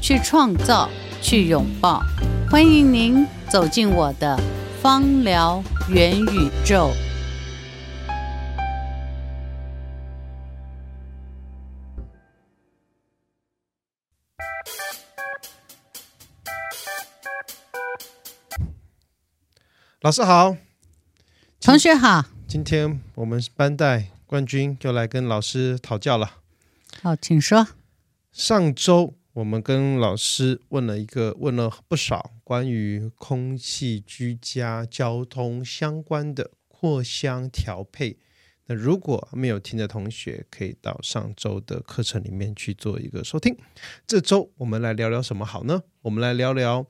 去创造，去拥抱，欢迎您走进我的芳疗元宇宙。老师好，同学好，今天我们班代冠军又来跟老师讨教了。好，请说。上周。我们跟老师问了一个，问了不少关于空气、居家、交通相关的扩香调配。那如果没有听的同学，可以到上周的课程里面去做一个收听。这周我们来聊聊什么好呢？我们来聊聊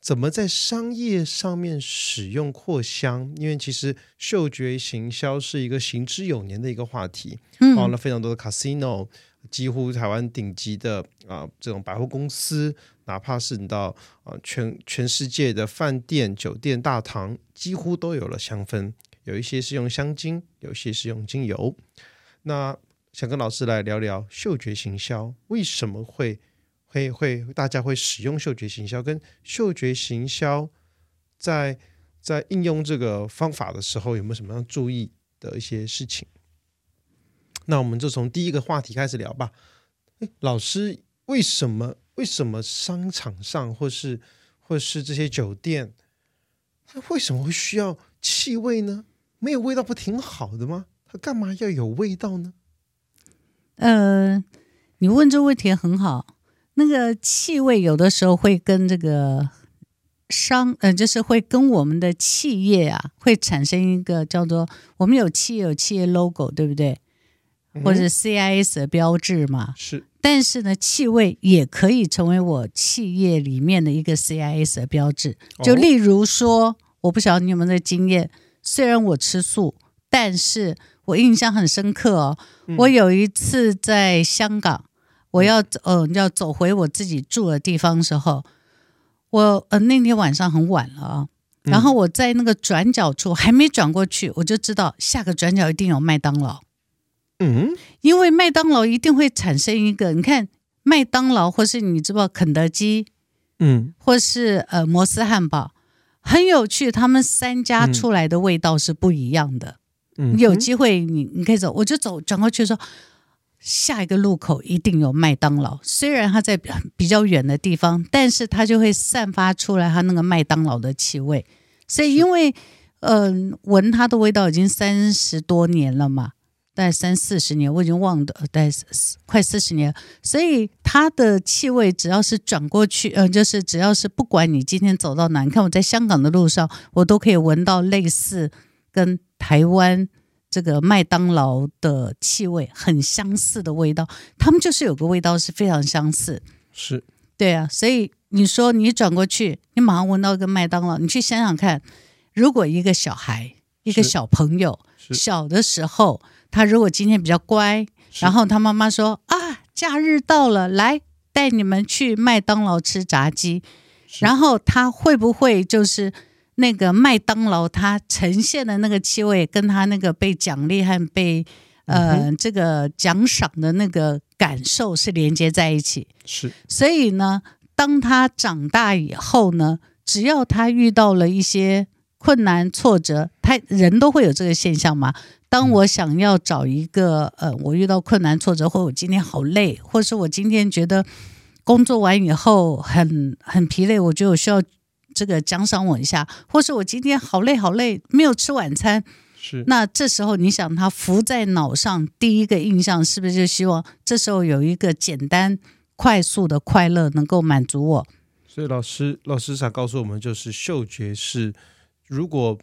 怎么在商业上面使用扩香，因为其实嗅觉行销是一个行之有年的一个话题，包了非常多的 casino。几乎台湾顶级的啊、这种百货公司，哪怕是你到啊、全全世界的饭店、酒店大堂，几乎都有了香氛。有一些是用香精，有一些是用精油。那想跟老师来聊聊嗅觉行销，为什么会会会大家会使用嗅觉行销？跟嗅觉行销在在应用这个方法的时候，有没有什么样注意的一些事情？那我们就从第一个话题开始聊吧。诶，老师，为什么为什么商场上或是或是这些酒店，它为什么会需要气味呢？没有味道不挺好的吗？它干嘛要有味道呢？呃，你问这个问题很好。那个气味有的时候会跟这个商呃，就是会跟我们的企业啊，会产生一个叫做我们有企业有企业 logo，对不对？或者 CIS 的标志嘛，是。但是呢，气味也可以成为我企业里面的一个 CIS 的标志。就例如说，哦、我不晓得你有没有这经验。虽然我吃素，但是我印象很深刻哦。嗯、我有一次在香港，我要走，呃，要走回我自己住的地方的时候，我呃那天晚上很晚了啊。然后我在那个转角处还没转过去，我就知道下个转角一定有麦当劳。嗯，因为麦当劳一定会产生一个，你看麦当劳或是你知道肯德基，嗯，或是呃摩斯汉堡，很有趣，他们三家出来的味道是不一样的。嗯，有机会你你可以走，我就走转过去说，下一个路口一定有麦当劳，虽然它在比较远的地方，但是它就会散发出来它那个麦当劳的气味。所以因为嗯、呃，闻它的味道已经三十多年了嘛。大概三四十年，我已经忘了，大概快四十年。所以它的气味，只要是转过去，嗯、呃，就是只要是不管你今天走到哪，你看我在香港的路上，我都可以闻到类似跟台湾这个麦当劳的气味很相似的味道。他们就是有个味道是非常相似，是对啊。所以你说你转过去，你马上闻到一个麦当劳，你去想想看，如果一个小孩，一个小朋友小的时候。他如果今天比较乖，然后他妈妈说啊，假日到了，来带你们去麦当劳吃炸鸡，然后他会不会就是那个麦当劳它呈现的那个气味，跟他那个被奖励和被呃、嗯、这个奖赏的那个感受是连接在一起？是，所以呢，当他长大以后呢，只要他遇到了一些困难挫折，他人都会有这个现象嘛。当我想要找一个，呃，我遇到困难挫折，或我今天好累，或是我今天觉得工作完以后很很疲累，我觉得我需要这个奖赏我一下，或是我今天好累好累，没有吃晚餐，是。那这时候你想，他浮在脑上第一个印象是不是就希望这时候有一个简单快速的快乐能够满足我？所以老师老师想告诉我们，就是嗅觉是如果。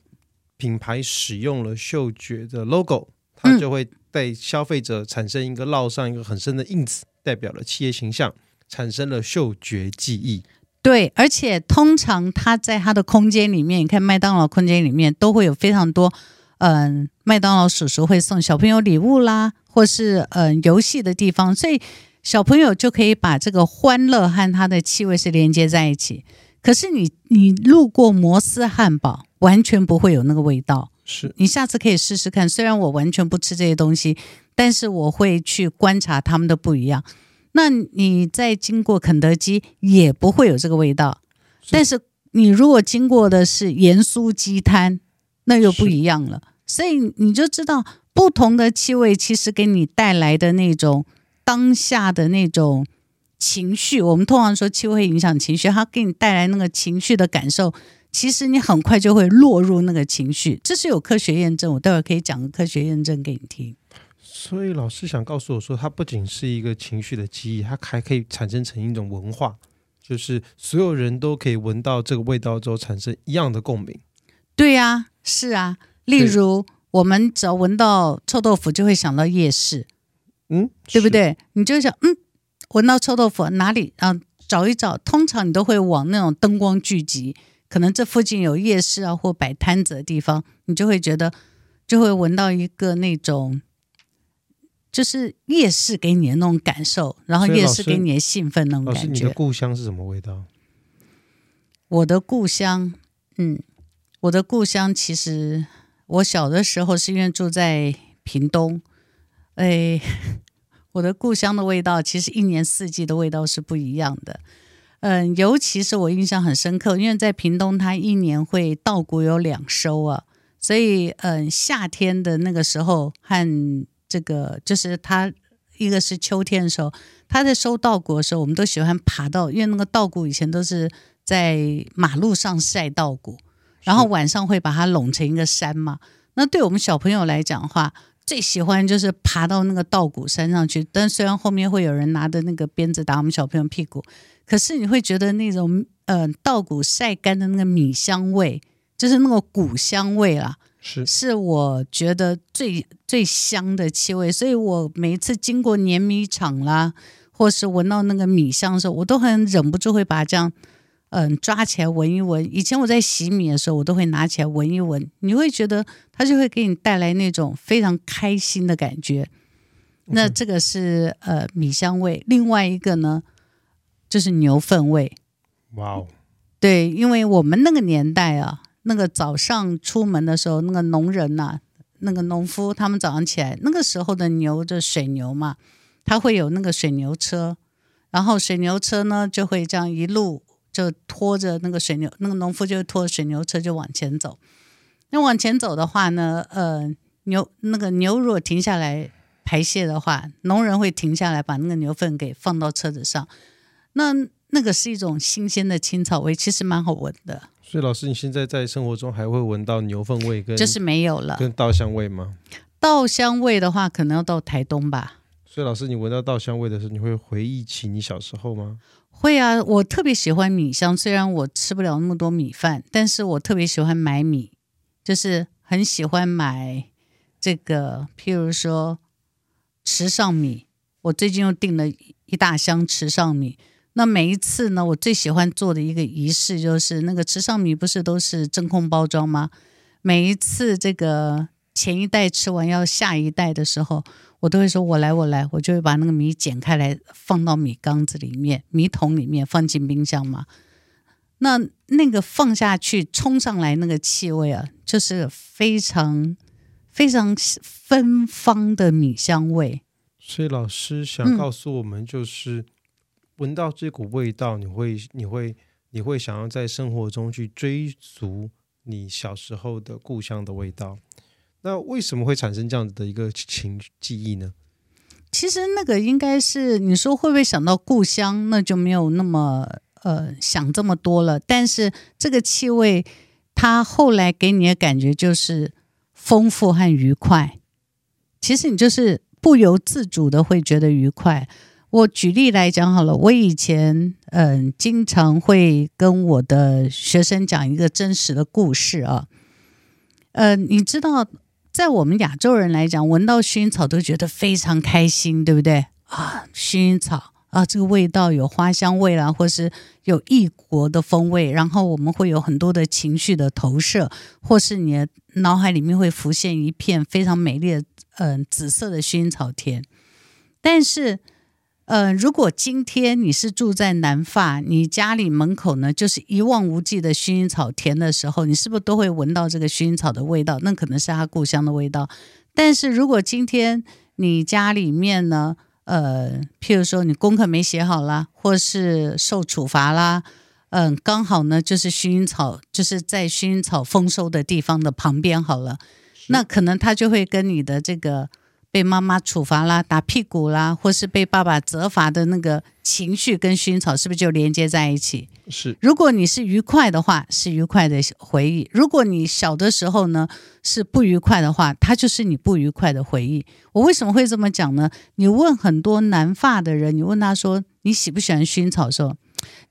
品牌使用了嗅觉的 logo，它就会对消费者产生一个烙上一个很深的印子，代表了企业形象。产生了嗅觉记忆。对，而且通常它在它的空间里面，你看麦当劳空间里面都会有非常多，嗯、呃，麦当劳叔叔会送小朋友礼物啦，或是嗯、呃、游戏的地方，所以小朋友就可以把这个欢乐和它的气味是连接在一起。可是你你路过摩斯汉堡，完全不会有那个味道。是你下次可以试试看，虽然我完全不吃这些东西，但是我会去观察它们的不一样。那你再经过肯德基也不会有这个味道，是但是你如果经过的是盐酥鸡摊，那又不一样了。所以你就知道不同的气味其实给你带来的那种当下的那种情绪。我们通常说气味会影响情绪，它给你带来那个情绪的感受，其实你很快就会落入那个情绪。这是有科学验证，我待会儿可以讲个科学验证给你听。所以老师想告诉我说，它不仅是一个情绪的记忆，它还可以产生成一种文化，就是所有人都可以闻到这个味道之后产生一样的共鸣。对呀、啊，是啊。例如，我们只要闻到臭豆腐，就会想到夜市，嗯，对不对？你就想，嗯，闻到臭豆腐哪里啊？找一找，通常你都会往那种灯光聚集，可能这附近有夜市啊，或摆摊子的地方，你就会觉得，就会闻到一个那种。就是夜市给你的那种感受，然后夜市给你的兴奋那种感觉。老师，你的故乡是什么味道？我的故乡，嗯，我的故乡其实我小的时候是因为住在屏东，哎，我的故乡的味道其实一年四季的味道是不一样的。嗯，尤其是我印象很深刻，因为在屏东，它一年会稻谷有两收啊，所以嗯，夏天的那个时候和这个就是他，一个是秋天的时候，他在收稻谷的时候，我们都喜欢爬到，因为那个稻谷以前都是在马路上晒稻谷，然后晚上会把它拢成一个山嘛。那对我们小朋友来讲的话，最喜欢就是爬到那个稻谷山上去。但虽然后面会有人拿着那个鞭子打我们小朋友屁股，可是你会觉得那种呃稻谷晒干的那个米香味，就是那个谷香味啦。是，是我觉得最最香的气味，所以我每一次经过碾米厂啦，或是闻到那个米香的时候，我都很忍不住会把它这样，嗯，抓起来闻一闻。以前我在洗米的时候，我都会拿起来闻一闻，你会觉得它就会给你带来那种非常开心的感觉。那这个是呃米香味，另外一个呢就是牛粪味。哇哦，对，因为我们那个年代啊。那个早上出门的时候，那个农人呐、啊，那个农夫，他们早上起来，那个时候的牛就水牛嘛，他会有那个水牛车，然后水牛车呢就会这样一路就拖着那个水牛，那个农夫就拖着水牛车就往前走。那往前走的话呢，呃，牛那个牛如果停下来排泄的话，农人会停下来把那个牛粪给放到车子上。那那个是一种新鲜的青草味，其实蛮好闻的。所以老师，你现在在生活中还会闻到牛粪味跟就是没有了，跟稻香味吗？稻香味的话，可能要到台东吧。所以老师，你闻到稻香味的时候，你会回忆起你小时候吗？会啊，我特别喜欢米香，虽然我吃不了那么多米饭，但是我特别喜欢买米，就是很喜欢买这个，譬如说池上米，我最近又订了一大箱池上米。那每一次呢，我最喜欢做的一个仪式就是那个池上米不是都是真空包装吗？每一次这个前一袋吃完要下一袋的时候，我都会说我来我来，我就会把那个米剪开来放到米缸子里面、米桶里面放进冰箱嘛。那那个放下去冲上来那个气味啊，就是非常非常芬芳的米香味。所以老师想告诉我们就是。嗯闻到这股味道，你会你会你会想要在生活中去追逐你小时候的故乡的味道。那为什么会产生这样子的一个情记忆呢？其实那个应该是你说会不会想到故乡，那就没有那么呃想这么多了。但是这个气味，它后来给你的感觉就是丰富和愉快。其实你就是不由自主的会觉得愉快。我举例来讲好了，我以前嗯经常会跟我的学生讲一个真实的故事啊，呃，你知道，在我们亚洲人来讲，闻到薰衣草都觉得非常开心，对不对啊？薰衣草啊，这个味道有花香味啦，或是有异国的风味，然后我们会有很多的情绪的投射，或是你的脑海里面会浮现一片非常美丽的嗯、紫色的薰衣草田。但是，呃，如果今天你是住在南法，你家里门口呢就是一望无际的薰衣草田的时候，你是不是都会闻到这个薰衣草的味道？那可能是他故乡的味道。但是如果今天你家里面呢，呃，譬如说你功课没写好啦，或是受处罚啦，嗯、呃，刚好呢就是薰衣草，就是在薰衣草丰收的地方的旁边好了，那可能他就会跟你的这个。被妈妈处罚啦，打屁股啦，或是被爸爸责罚的那个情绪，跟薰衣草是不是就连接在一起？是。如果你是愉快的话，是愉快的回忆；如果你小的时候呢是不愉快的话，它就是你不愉快的回忆。我为什么会这么讲呢？你问很多南发的人，你问他说你喜不喜欢薰草的时候，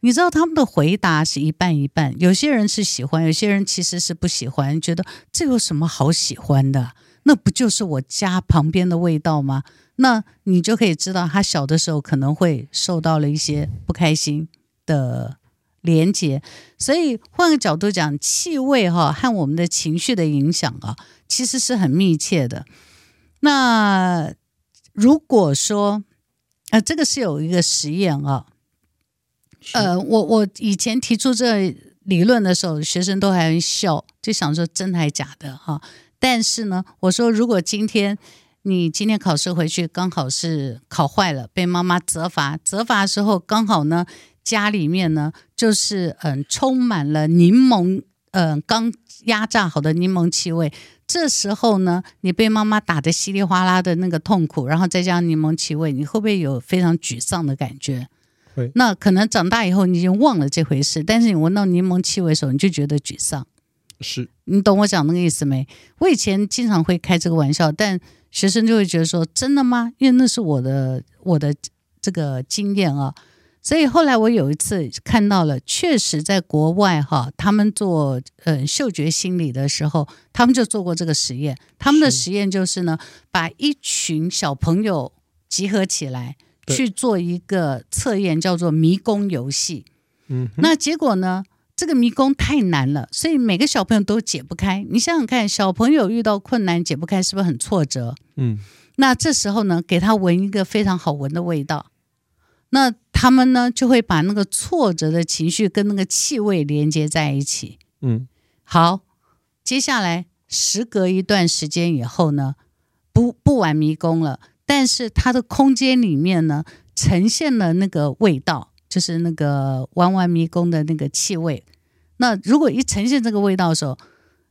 你知道他们的回答是一半一半。有些人是喜欢，有些人其实是不喜欢，觉得这有什么好喜欢的？那不就是我家旁边的味道吗？那你就可以知道，他小的时候可能会受到了一些不开心的连接。所以换个角度讲，气味哈和我们的情绪的影响啊，其实是很密切的。那如果说，呃，这个是有一个实验啊，呃，我我以前提出这理论的时候，学生都还笑，就想说真的还假的哈。但是呢，我说，如果今天你今天考试回去刚好是考坏了，被妈妈责罚，责罚的时候刚好呢，家里面呢就是嗯充满了柠檬，嗯刚压榨好的柠檬气味。这时候呢，你被妈妈打得稀里哗啦的那个痛苦，然后再加上柠檬气味，你会不会有非常沮丧的感觉？会。那可能长大以后你已经忘了这回事，但是你闻到柠檬气味的时候，你就觉得沮丧。是你懂我讲那个意思没？我以前经常会开这个玩笑，但学生就会觉得说：“真的吗？”因为那是我的我的这个经验啊。所以后来我有一次看到了，确实在国外哈，他们做呃嗅觉心理的时候，他们就做过这个实验。他们的实验就是呢，把一群小朋友集合起来去做一个测验，叫做迷宫游戏。嗯，那结果呢？这个迷宫太难了，所以每个小朋友都解不开。你想想看，小朋友遇到困难解不开，是不是很挫折？嗯，那这时候呢，给他闻一个非常好闻的味道，那他们呢就会把那个挫折的情绪跟那个气味连接在一起。嗯，好，接下来时隔一段时间以后呢，不不玩迷宫了，但是它的空间里面呢，呈现了那个味道。就是那个玩玩迷宫的那个气味，那如果一呈现这个味道的时候，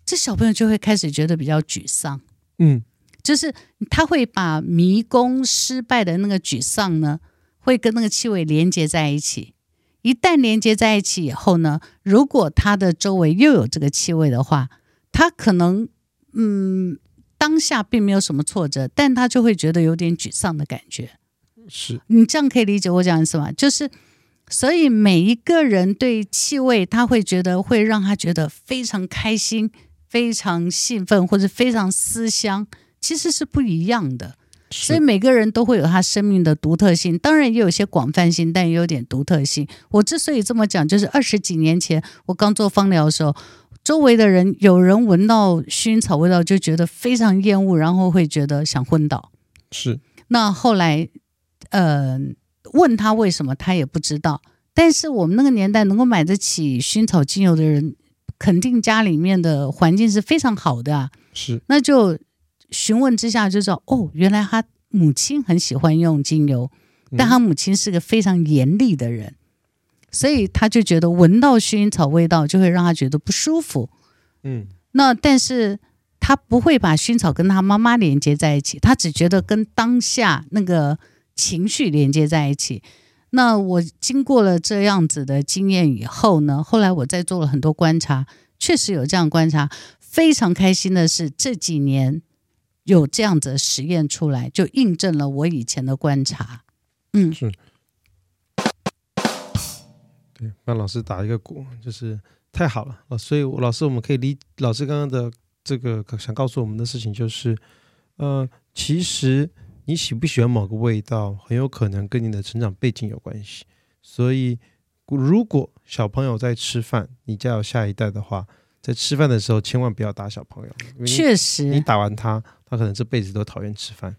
这小朋友就会开始觉得比较沮丧。嗯，就是他会把迷宫失败的那个沮丧呢，会跟那个气味连接在一起。一旦连接在一起以后呢，如果他的周围又有这个气味的话，他可能嗯当下并没有什么挫折，但他就会觉得有点沮丧的感觉。是你这样可以理解我讲的是吗？就是。所以每一个人对气味，他会觉得会让他觉得非常开心、非常兴奋，或者非常思乡，其实是不一样的。所以每个人都会有他生命的独特性，当然也有些广泛性，但也有点独特性。我之所以这么讲，就是二十几年前我刚做芳疗的时候，周围的人有人闻到薰衣草味道就觉得非常厌恶，然后会觉得想昏倒。是。那后来，呃。问他为什么，他也不知道。但是我们那个年代能够买得起薰衣草精油的人，肯定家里面的环境是非常好的啊。是，那就询问之下就知道，哦，原来他母亲很喜欢用精油，但他母亲是个非常严厉的人，嗯、所以他就觉得闻到薰衣草味道就会让他觉得不舒服。嗯，那但是他不会把薰衣草跟他妈妈连接在一起，他只觉得跟当下那个。情绪连接在一起。那我经过了这样子的经验以后呢，后来我再做了很多观察，确实有这样观察。非常开心的是，这几年有这样子的实验出来，就印证了我以前的观察。嗯，是。对，帮老师打一个鼓，就是太好了。所以老师，我们可以理老师刚刚的这个想告诉我们的事情，就是，呃，其实。你喜不喜欢某个味道，很有可能跟你的成长背景有关系。所以，如果小朋友在吃饭，你家有下一代的话，在吃饭的时候千万不要打小朋友。确实，你打完他，他可能这辈子都讨厌吃饭，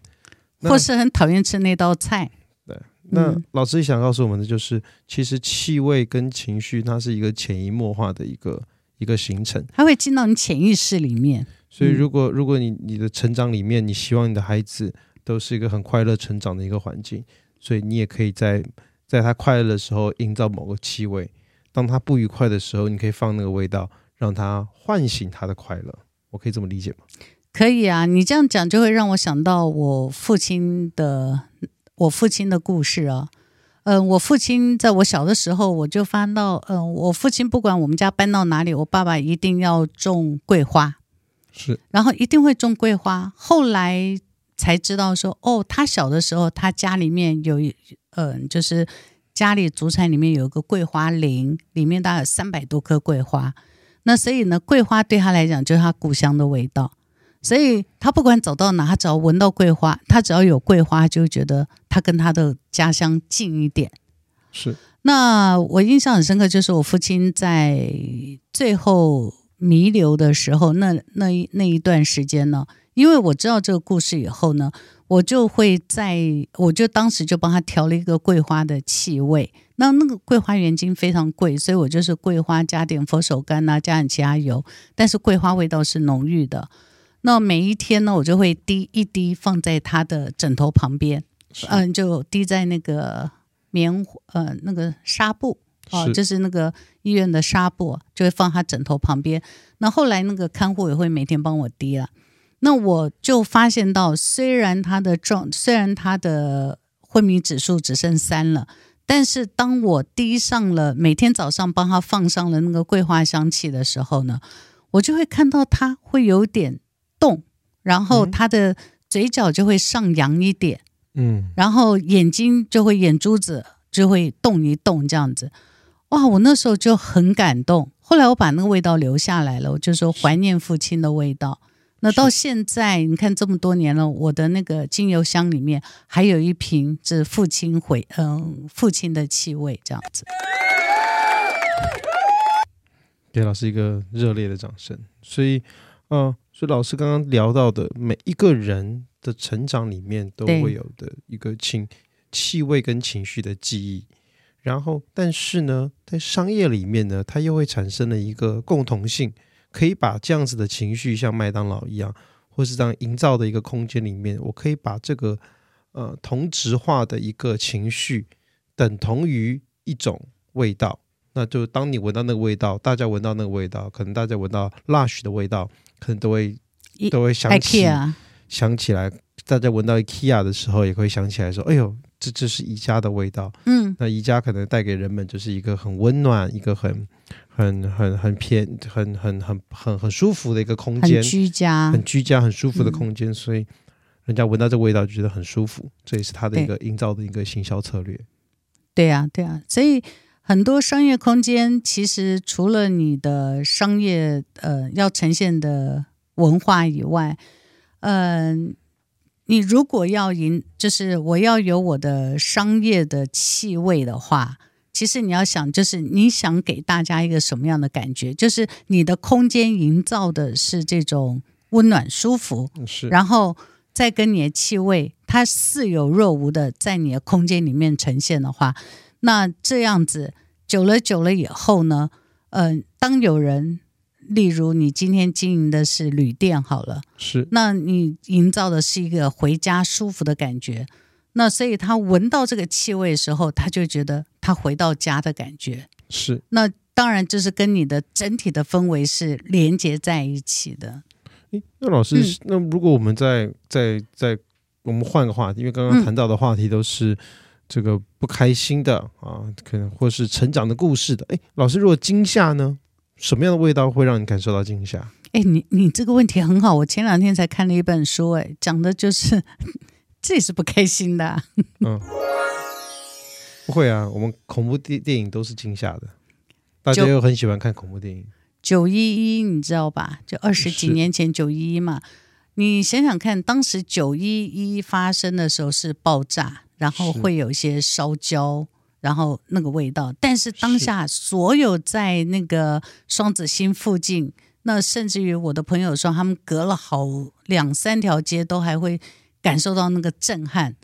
或是很讨厌吃那道菜。对，那老师想告诉我们的就是，其实气味跟情绪，它是一个潜移默化的一个一个形成，它会进到你潜意识里面。所以，如果如果你你的成长里面，你希望你的孩子都是一个很快乐成长的一个环境，所以你也可以在在他快乐的时候营造某个气味，当他不愉快的时候，你可以放那个味道，让他唤醒他的快乐。我可以这么理解吗？可以啊，你这样讲就会让我想到我父亲的我父亲的故事啊。嗯、呃，我父亲在我小的时候，我就翻到，嗯、呃，我父亲不管我们家搬到哪里，我爸爸一定要种桂花。是，然后一定会种桂花。后来才知道说，哦，他小的时候，他家里面有，嗯、呃，就是家里祖产里面有一个桂花林，里面大概有三百多棵桂花。那所以呢，桂花对他来讲就是他故乡的味道。所以他不管走到哪，他只要闻到桂花，他只要有桂花，就觉得他跟他的家乡近一点。是。那我印象很深刻，就是我父亲在最后。弥留的时候，那那一那一段时间呢，因为我知道这个故事以后呢，我就会在，我就当时就帮他调了一个桂花的气味。那那个桂花原精非常贵，所以我就是桂花加点佛手柑呐、啊，加点其他油，但是桂花味道是浓郁的。那每一天呢，我就会滴一滴放在他的枕头旁边，嗯，就滴在那个棉呃那个纱布。哦，就是那个医院的纱布，就会放他枕头旁边。那后来那个看护也会每天帮我滴了。那我就发现到，虽然他的状，虽然他的昏迷指数只剩三了，但是当我滴上了，每天早上帮他放上了那个桂花香气的时候呢，我就会看到他会有点动，然后他的嘴角就会上扬一点，嗯，然后眼睛就会眼珠子就会动一动这样子。哇，我那时候就很感动。后来我把那个味道留下来了，我就说怀念父亲的味道。那到现在，你看这么多年了，我的那个精油箱里面还有一瓶是父亲回，嗯，父亲的气味，这样子。给老师一个热烈的掌声。所以，嗯、呃，所以老师刚刚聊到的每一个人的成长里面都会有的一个情气味跟情绪的记忆。然后，但是呢，在商业里面呢，它又会产生了一个共同性，可以把这样子的情绪，像麦当劳一样，或是这样营造的一个空间里面，我可以把这个呃同质化的一个情绪，等同于一种味道。那就当你闻到那个味道，大家闻到那个味道，可能大家闻到 Lush 的味道，可能都会都会想起想起来，大家闻到 IKEA 的时候，也会想起来说：“哎呦。”这这是宜家的味道，嗯，那宜家可能带给人们就是一个很温暖、一个很、很、很、很偏、很、很、很、很、很舒服的一个空间，很居家、很居家、很舒服的空间，嗯、所以人家闻到这个味道就觉得很舒服，这也是他的一个营造的一个行销策略。对呀、啊，对啊，所以很多商业空间其实除了你的商业呃要呈现的文化以外，嗯、呃。你如果要赢，就是我要有我的商业的气味的话，其实你要想，就是你想给大家一个什么样的感觉？就是你的空间营造的是这种温暖舒服，是，然后再跟你的气味，它似有若无的在你的空间里面呈现的话，那这样子久了久了以后呢，嗯、呃，当有人。例如，你今天经营的是旅店，好了，是，那你营造的是一个回家舒服的感觉，那所以他闻到这个气味的时候，他就觉得他回到家的感觉，是。那当然就是跟你的整体的氛围是连接在一起的。诶，那老师，嗯、那如果我们在在在我们换个话题，因为刚刚谈到的话题都是这个不开心的啊，可能或是成长的故事的。诶，老师，如果惊吓呢？什么样的味道会让你感受到惊吓？哎，你你这个问题很好。我前两天才看了一本书，哎，讲的就是 这也是不开心的啊。嗯，不会啊，我们恐怖电电影都是惊吓的，大家又很喜欢看恐怖电影。九一一，你知道吧？就二十几年前九一一嘛。你想想看，当时九一一发生的时候是爆炸，然后会有一些烧焦，然后那个味道。但是当下所有在那个双子星附近，那甚至于我的朋友说，他们隔了好两三条街都还会感受到那个震撼。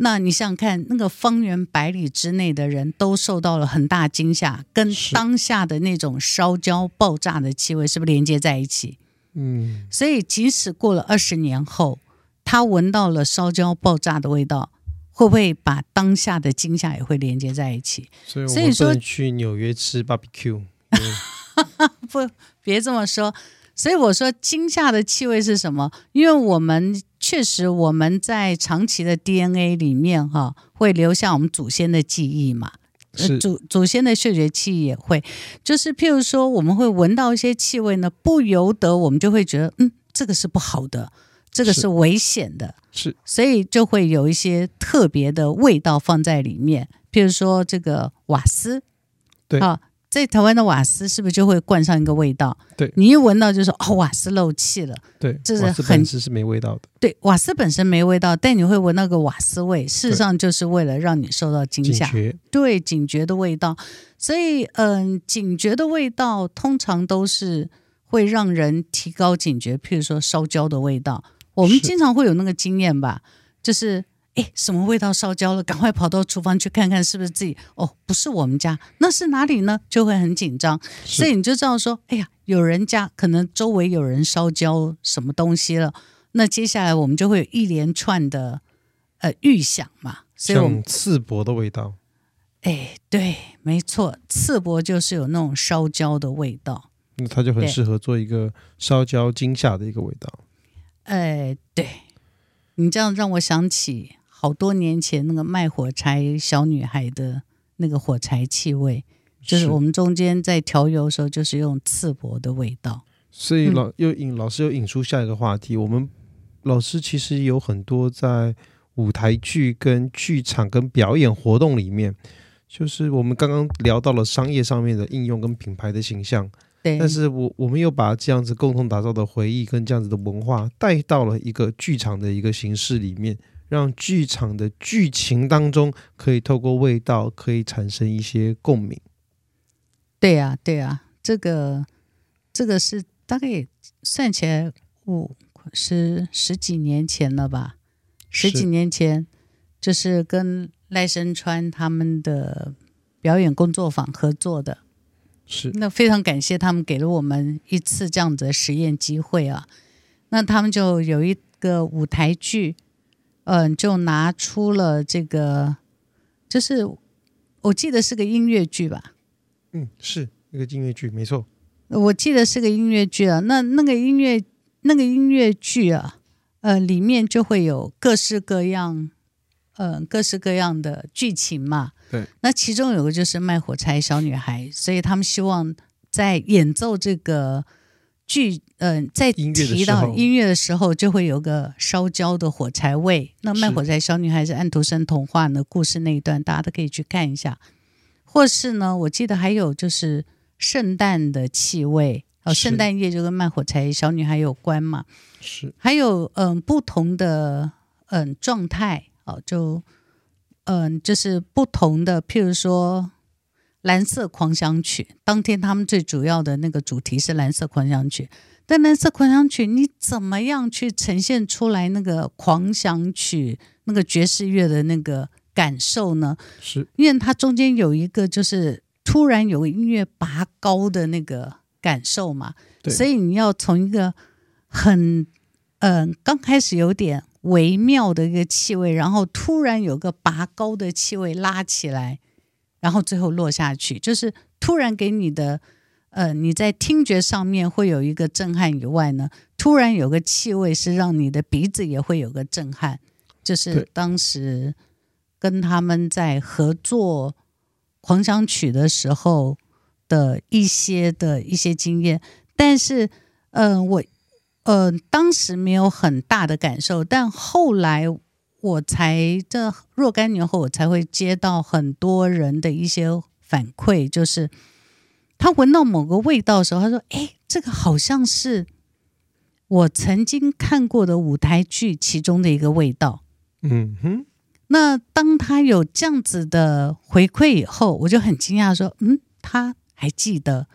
那你想想看，那个方圆百里之内的人都受到了很大惊吓，跟当下的那种烧焦爆炸的气味是不是连接在一起？嗯，所以即使过了二十年后，他闻到了烧焦爆炸的味道，会不会把当下的惊吓也会连接在一起？所以，所以说去纽约吃 barbecue，不，别这么说。所以我说惊吓的气味是什么？因为我们确实我们在长期的 DNA 里面哈，会留下我们祖先的记忆嘛。是祖祖先的嗅觉器也会，就是譬如说我们会闻到一些气味呢，不由得我们就会觉得，嗯，这个是不好的，这个是危险的，是，所以就会有一些特别的味道放在里面，譬如说这个瓦斯，对，啊。在台湾的瓦斯是不是就会灌上一个味道？对，你一闻到就说哦，瓦斯漏气了。对，这是很瓦斯本身是没味道的。对，瓦斯本身没味道，但你会闻到个瓦斯味，事实上就是为了让你受到惊吓。对，警觉的味道。所以，嗯，警觉的味道通常都是会让人提高警觉。譬如说烧焦的味道，我们经常会有那个经验吧，就是。哎，什么味道烧焦了？赶快跑到厨房去看看，是不是自己？哦，不是我们家，那是哪里呢？就会很紧张，所以你就知道说，哎呀，有人家可能周围有人烧焦什么东西了。那接下来我们就会有一连串的呃预想嘛，所以像刺柏的味道。哎，对，没错，刺柏就是有那种烧焦的味道，那它就很适合做一个烧焦惊吓的一个味道。哎，对，你这样让我想起。好多年前那个卖火柴小女孩的那个火柴气味，就是我们中间在调油的时候，就是用刺柏的味道。所以老又引老师又引出下一个话题，我们老师其实有很多在舞台剧跟剧场跟表演活动里面，就是我们刚刚聊到了商业上面的应用跟品牌的形象，对。但是我我们又把这样子共同打造的回忆跟这样子的文化带到了一个剧场的一个形式里面。让剧场的剧情当中可以透过味道，可以产生一些共鸣。对呀、啊，对呀、啊，这个这个是大概算起来五十十几年前了吧？十几年前，就是跟赖声川他们的表演工作坊合作的。是，那非常感谢他们给了我们一次这样子的实验机会啊。那他们就有一个舞台剧。嗯，就拿出了这个，就是我记得是个音乐剧吧？嗯，是一个音乐剧，没错。我记得是个音乐剧啊。那那个音乐那个音乐剧啊，呃，里面就会有各式各样，呃，各式各样的剧情嘛。对。那其中有个就是卖火柴小女孩，所以他们希望在演奏这个。剧，嗯、呃，在提到音乐的时候，就会有个烧焦的火柴味。那卖火柴小女孩是安徒生童话的故事那一段，大家都可以去看一下。或是呢，我记得还有就是圣诞的气味，哦，圣诞夜就跟卖火柴小女孩有关嘛。是，还有嗯、呃，不同的嗯、呃、状态，哦，就嗯、呃，就是不同的，譬如说。蓝色狂想曲，当天他们最主要的那个主题是蓝色狂想曲。但蓝色狂想曲，你怎么样去呈现出来那个狂想曲那个爵士乐的那个感受呢？是，因为它中间有一个就是突然有个音乐拔高的那个感受嘛。对。所以你要从一个很嗯、呃、刚开始有点微妙的一个气味，然后突然有个拔高的气味拉起来。然后最后落下去，就是突然给你的，呃，你在听觉上面会有一个震撼以外呢，突然有个气味是让你的鼻子也会有个震撼，就是当时跟他们在合作狂想曲的时候的一些的一些经验，但是，嗯、呃，我，呃，当时没有很大的感受，但后来。我才这若干年后，我才会接到很多人的一些反馈，就是他闻到某个味道的时候，他说：“哎，这个好像是，我曾经看过的舞台剧其中的一个味道。嗯哼。那当他有这样子的回馈以后，我就很惊讶，说：“嗯，他还记得。”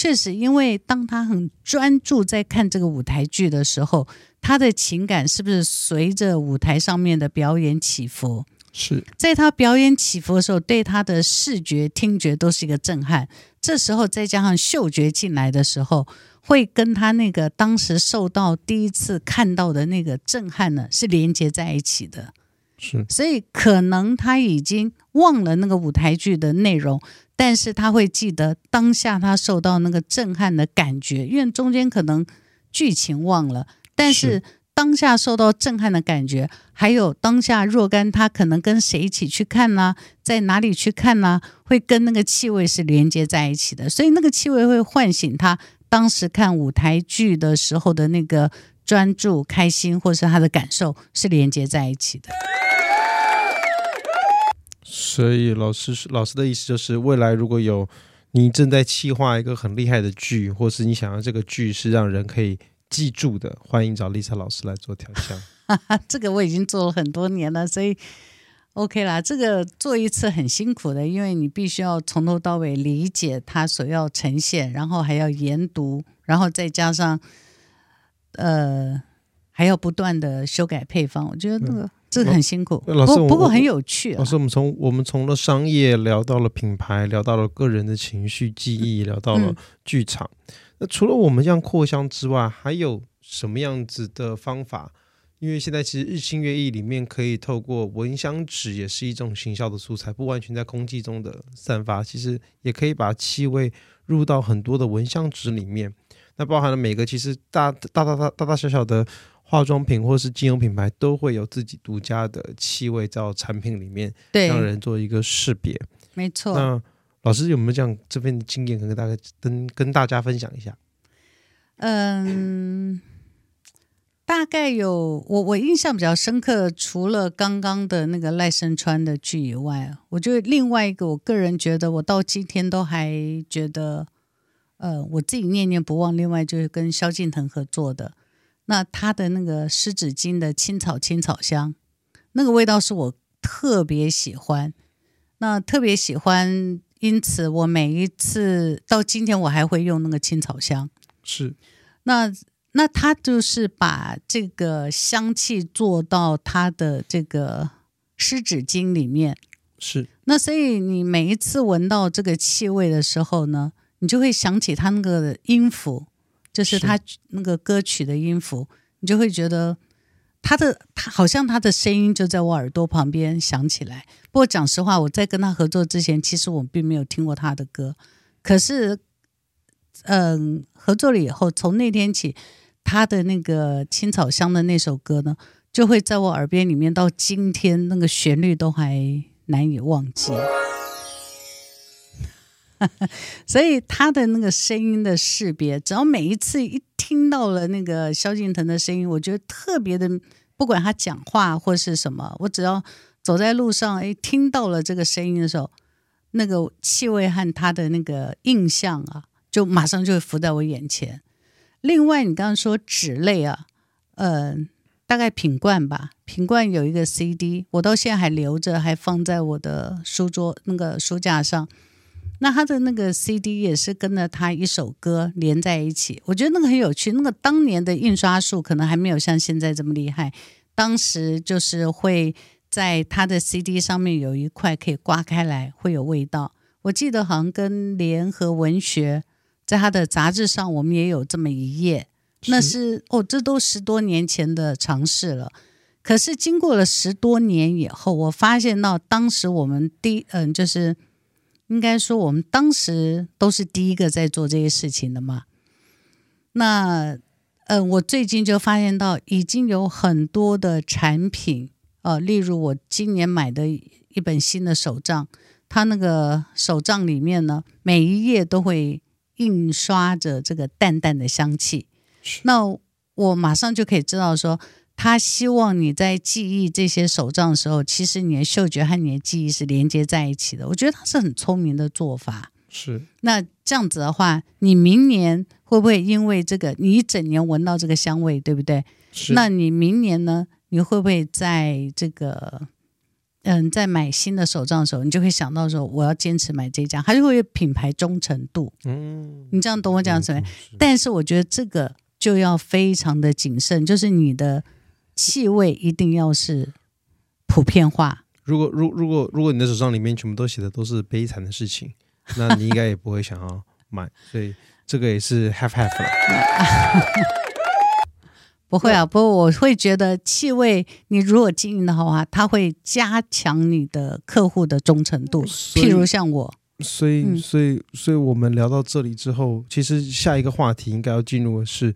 确实，因为当他很专注在看这个舞台剧的时候，他的情感是不是随着舞台上面的表演起伏？是在他表演起伏的时候，对他的视觉、听觉都是一个震撼。这时候再加上嗅觉进来的时候，会跟他那个当时受到第一次看到的那个震撼呢，是连接在一起的。是，所以可能他已经忘了那个舞台剧的内容。但是他会记得当下他受到那个震撼的感觉，因为中间可能剧情忘了，但是当下受到震撼的感觉，还有当下若干他可能跟谁一起去看呢？在哪里去看呢？会跟那个气味是连接在一起的，所以那个气味会唤醒他当时看舞台剧的时候的那个专注、开心，或是他的感受是连接在一起的。所以老师老师的意思就是，未来如果有你正在企划一个很厉害的剧，或是你想要这个剧是让人可以记住的，欢迎找丽莎老师来做调香。这个我已经做了很多年了，所以 OK 啦。这个做一次很辛苦的，因为你必须要从头到尾理解它所要呈现，然后还要研读，然后再加上呃还要不断的修改配方。我觉得那个。嗯这个很辛苦，老师，不过很有趣。老师，我们从我们从了商业聊到了品牌，聊到了个人的情绪记忆，聊到了剧场。嗯、那除了我们这样扩香之外，还有什么样子的方法？因为现在其实日新月异，里面可以透过蚊香纸，也是一种行销的素材，不完全在空气中的散发，其实也可以把气味入到很多的蚊香纸里面。那包含了每个其实大大大大大大小小的。化妆品或是金融品牌都会有自己独家的气味在产品里面，对，让人做一个识别。没错。那老师有没有这样这边的经验，跟大家跟跟大家分享一下？嗯，大概有我我印象比较深刻，除了刚刚的那个赖声川的剧以外，我觉得另外一个，我个人觉得我到今天都还觉得，呃，我自己念念不忘。另外就是跟萧敬腾合作的。那它的那个湿纸巾的青草青草香，那个味道是我特别喜欢，那特别喜欢，因此我每一次到今天我还会用那个青草香。是，那那它就是把这个香气做到它的这个湿纸巾里面。是，那所以你每一次闻到这个气味的时候呢，你就会想起它那个音符。就是他那个歌曲的音符，你就会觉得他的他好像他的声音就在我耳朵旁边响起来。不过讲实话，我在跟他合作之前，其实我并没有听过他的歌。可是，嗯，合作了以后，从那天起，他的那个青草香的那首歌呢，就会在我耳边里面，到今天那个旋律都还难以忘记。所以他的那个声音的识别，只要每一次一听到了那个萧敬腾的声音，我觉得特别的，不管他讲话或是什么，我只要走在路上，哎，听到了这个声音的时候，那个气味和他的那个印象啊，就马上就会浮在我眼前。另外，你刚刚说纸类啊，呃，大概品冠吧，品冠有一个 CD，我到现在还留着，还放在我的书桌那个书架上。那他的那个 CD 也是跟着他一首歌连在一起，我觉得那个很有趣。那个当年的印刷术可能还没有像现在这么厉害，当时就是会在他的 CD 上面有一块可以刮开来，会有味道。我记得好像跟联合文学在他的杂志上，我们也有这么一页。那是哦，这都十多年前的尝试了。可是经过了十多年以后，我发现到当时我们第嗯就是。应该说，我们当时都是第一个在做这些事情的嘛。那，呃，我最近就发现到，已经有很多的产品，呃，例如我今年买的一本新的手账，它那个手账里面呢，每一页都会印刷着这个淡淡的香气。那我马上就可以知道说。他希望你在记忆这些手账的时候，其实你的嗅觉和你的记忆是连接在一起的。我觉得他是很聪明的做法。是。那这样子的话，你明年会不会因为这个，你一整年闻到这个香味，对不对？是。那你明年呢？你会不会在这个，嗯，在买新的手账的时候，你就会想到说，我要坚持买这家，还是会有品牌忠诚度？嗯，你这样懂我讲什么？但是我觉得这个就要非常的谨慎，就是你的气味一定要是普遍化。如果如如果如果你的手账里面全部都写的都是悲惨的事情，那你应该也不会想要买，所以这个也是 half half 了。不会啊，不过我会觉得气味，你如果经营的好话，它会加强你的客户的忠诚度。譬如像我，所以，嗯、所以，所以我们聊到这里之后，其实下一个话题应该要进入的是，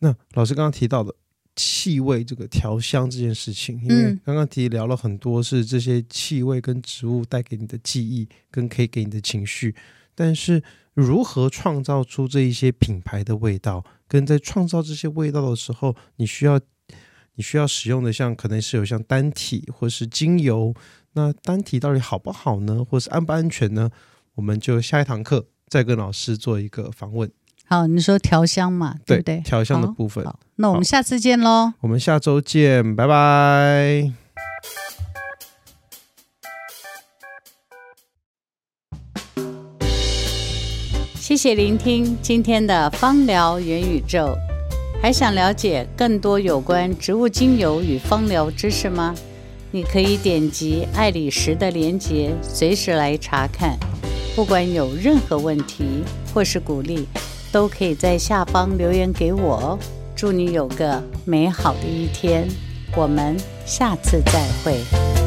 那老师刚刚提到的气味这个调香这件事情，因为刚刚提聊了很多是这些气味跟植物带给你的记忆，跟可以给你的情绪，但是如何创造出这一些品牌的味道？跟在创造这些味道的时候，你需要你需要使用的像可能是有像单体或是精油，那单体到底好不好呢？或是安不安全呢？我们就下一堂课再跟老师做一个访问。好，你说调香嘛，对不对？调香的部分。好，那我们下次见喽。我们下周见，拜拜。谢谢聆听今天的芳疗元宇宙，还想了解更多有关植物精油与芳疗知识吗？你可以点击爱理石的链接，随时来查看。不管有任何问题或是鼓励，都可以在下方留言给我哦。祝你有个美好的一天，我们下次再会。